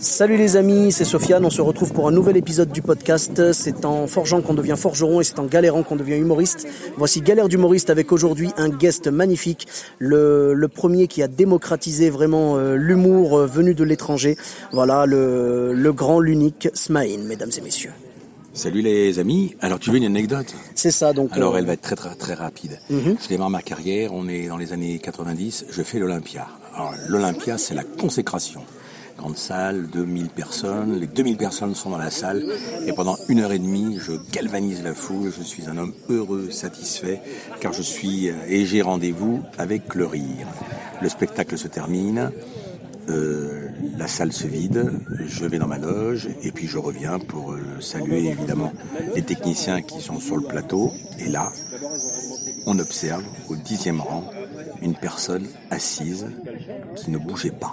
Salut les amis, c'est Sofiane. On se retrouve pour un nouvel épisode du podcast. C'est en forgeant qu'on devient forgeron et c'est en galérant qu'on devient humoriste. Voici Galère d'humoriste avec aujourd'hui un guest magnifique, le, le premier qui a démocratisé vraiment euh, l'humour euh, venu de l'étranger. Voilà, le, le grand, l'unique Smaïn, mesdames et messieurs. Salut les amis. Alors tu veux une anecdote? C'est ça donc. Alors euh, elle va être très très très rapide. Mhm. Je démarre ma carrière, on est dans les années 90, je fais l'Olympia. Alors l'Olympia c'est la consécration. Grande salle, 2000 personnes, les 2000 personnes sont dans la salle et pendant une heure et demie je galvanise la foule, je suis un homme heureux, satisfait car je suis euh, et j'ai rendez-vous avec le rire. Le spectacle se termine, euh, la salle se vide, je vais dans ma loge et puis je reviens pour euh, saluer évidemment les techniciens qui sont sur le plateau. Et là, on observe au dixième rang une personne assise qui ne bougeait pas.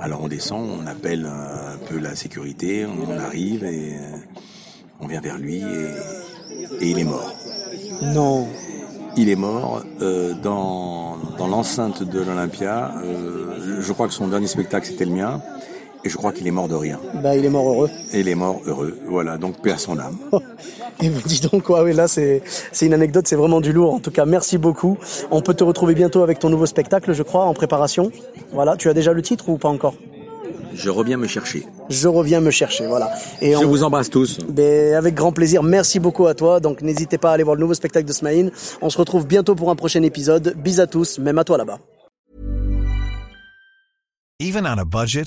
Alors on descend, on appelle un peu la sécurité, on arrive et euh, on vient vers lui et, et il est mort. Non. Il est mort euh, dans, dans l'enceinte de l'Olympia. Euh, je crois que son dernier spectacle c'était le mien. Et je crois qu'il est mort de rien. Bah, il est mort heureux. Et il est mort heureux. Voilà, donc paix à son âme. Et vous dis donc quoi, oui, là c'est c'est une anecdote, c'est vraiment du lourd. En tout cas, merci beaucoup. On peut te retrouver bientôt avec ton nouveau spectacle, je crois, en préparation. Voilà, tu as déjà le titre ou pas encore? Je reviens me chercher. Je reviens me chercher, voilà. Et Je on- vous embrasse tous. Ben, avec grand plaisir. Merci beaucoup à toi. Donc n'hésitez pas à aller voir le nouveau spectacle de Smaïn. On se retrouve bientôt pour un prochain épisode. Bis à tous, même à toi là-bas. Even on a budget,